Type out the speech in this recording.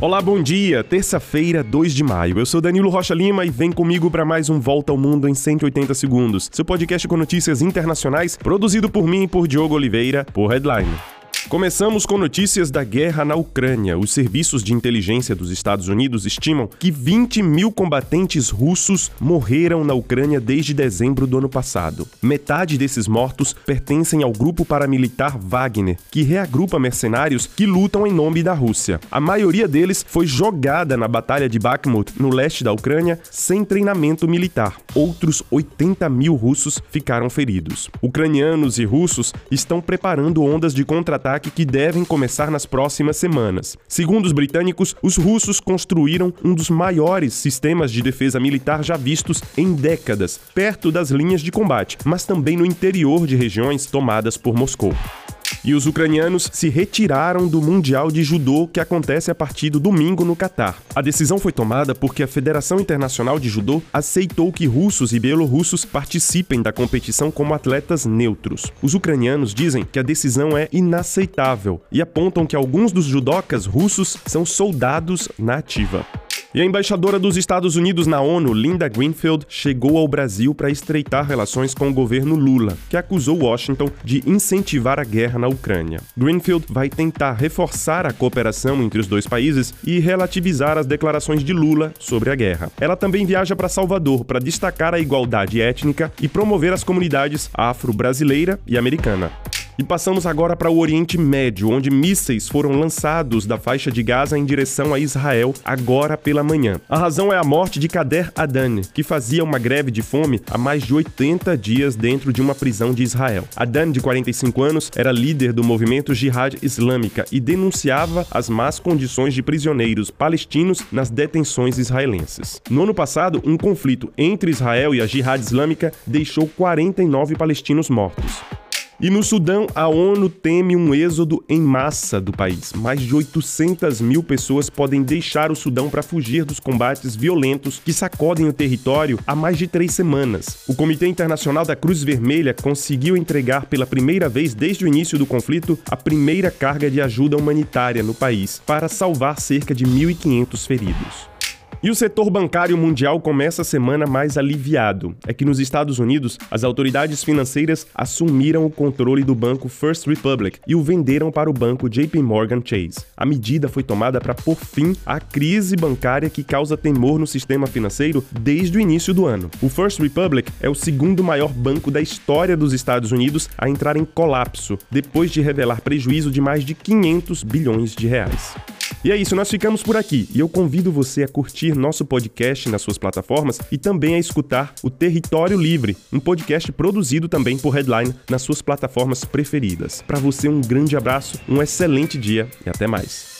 Olá, bom dia. Terça-feira, 2 de maio. Eu sou Danilo Rocha Lima e vem comigo para mais um Volta ao Mundo em 180 segundos. Seu podcast com notícias internacionais, produzido por mim e por Diogo Oliveira, por Headline. Começamos com notícias da guerra na Ucrânia. Os serviços de inteligência dos Estados Unidos estimam que 20 mil combatentes russos morreram na Ucrânia desde dezembro do ano passado. Metade desses mortos pertencem ao grupo paramilitar Wagner, que reagrupa mercenários que lutam em nome da Rússia. A maioria deles foi jogada na Batalha de Bakhmut, no leste da Ucrânia, sem treinamento militar. Outros 80 mil russos ficaram feridos. Ucranianos e russos estão preparando ondas de contra-ataque ataque que devem começar nas próximas semanas. Segundo os britânicos, os russos construíram um dos maiores sistemas de defesa militar já vistos em décadas, perto das linhas de combate, mas também no interior de regiões tomadas por Moscou e os ucranianos se retiraram do Mundial de Judô que acontece a partir do domingo no Catar. A decisão foi tomada porque a Federação Internacional de Judô aceitou que russos e bielorrussos participem da competição como atletas neutros. Os ucranianos dizem que a decisão é inaceitável e apontam que alguns dos judocas russos são soldados na ativa. E a embaixadora dos Estados Unidos na ONU, Linda Greenfield, chegou ao Brasil para estreitar relações com o governo Lula, que acusou Washington de incentivar a guerra na Ucrânia. Greenfield vai tentar reforçar a cooperação entre os dois países e relativizar as declarações de Lula sobre a guerra. Ela também viaja para Salvador para destacar a igualdade étnica e promover as comunidades afro-brasileira e americana. E passamos agora para o Oriente Médio, onde mísseis foram lançados da faixa de Gaza em direção a Israel agora pela manhã. A razão é a morte de Kader Adan, que fazia uma greve de fome há mais de 80 dias dentro de uma prisão de Israel. Adan, de 45 anos, era líder do movimento Jihad Islâmica e denunciava as más condições de prisioneiros palestinos nas detenções israelenses. No ano passado, um conflito entre Israel e a Jihad Islâmica deixou 49 palestinos mortos. E no Sudão, a ONU teme um êxodo em massa do país. Mais de 800 mil pessoas podem deixar o Sudão para fugir dos combates violentos que sacodem o território há mais de três semanas. O Comitê Internacional da Cruz Vermelha conseguiu entregar pela primeira vez desde o início do conflito a primeira carga de ajuda humanitária no país, para salvar cerca de 1.500 feridos. E o setor bancário mundial começa a semana mais aliviado. É que nos Estados Unidos, as autoridades financeiras assumiram o controle do banco First Republic e o venderam para o banco JP Morgan Chase. A medida foi tomada para pôr fim à crise bancária que causa temor no sistema financeiro desde o início do ano. O First Republic é o segundo maior banco da história dos Estados Unidos a entrar em colapso, depois de revelar prejuízo de mais de 500 bilhões de reais. E é isso, nós ficamos por aqui e eu convido você a curtir nosso podcast nas suas plataformas e também a escutar o Território Livre, um podcast produzido também por Headline nas suas plataformas preferidas. Para você, um grande abraço, um excelente dia e até mais.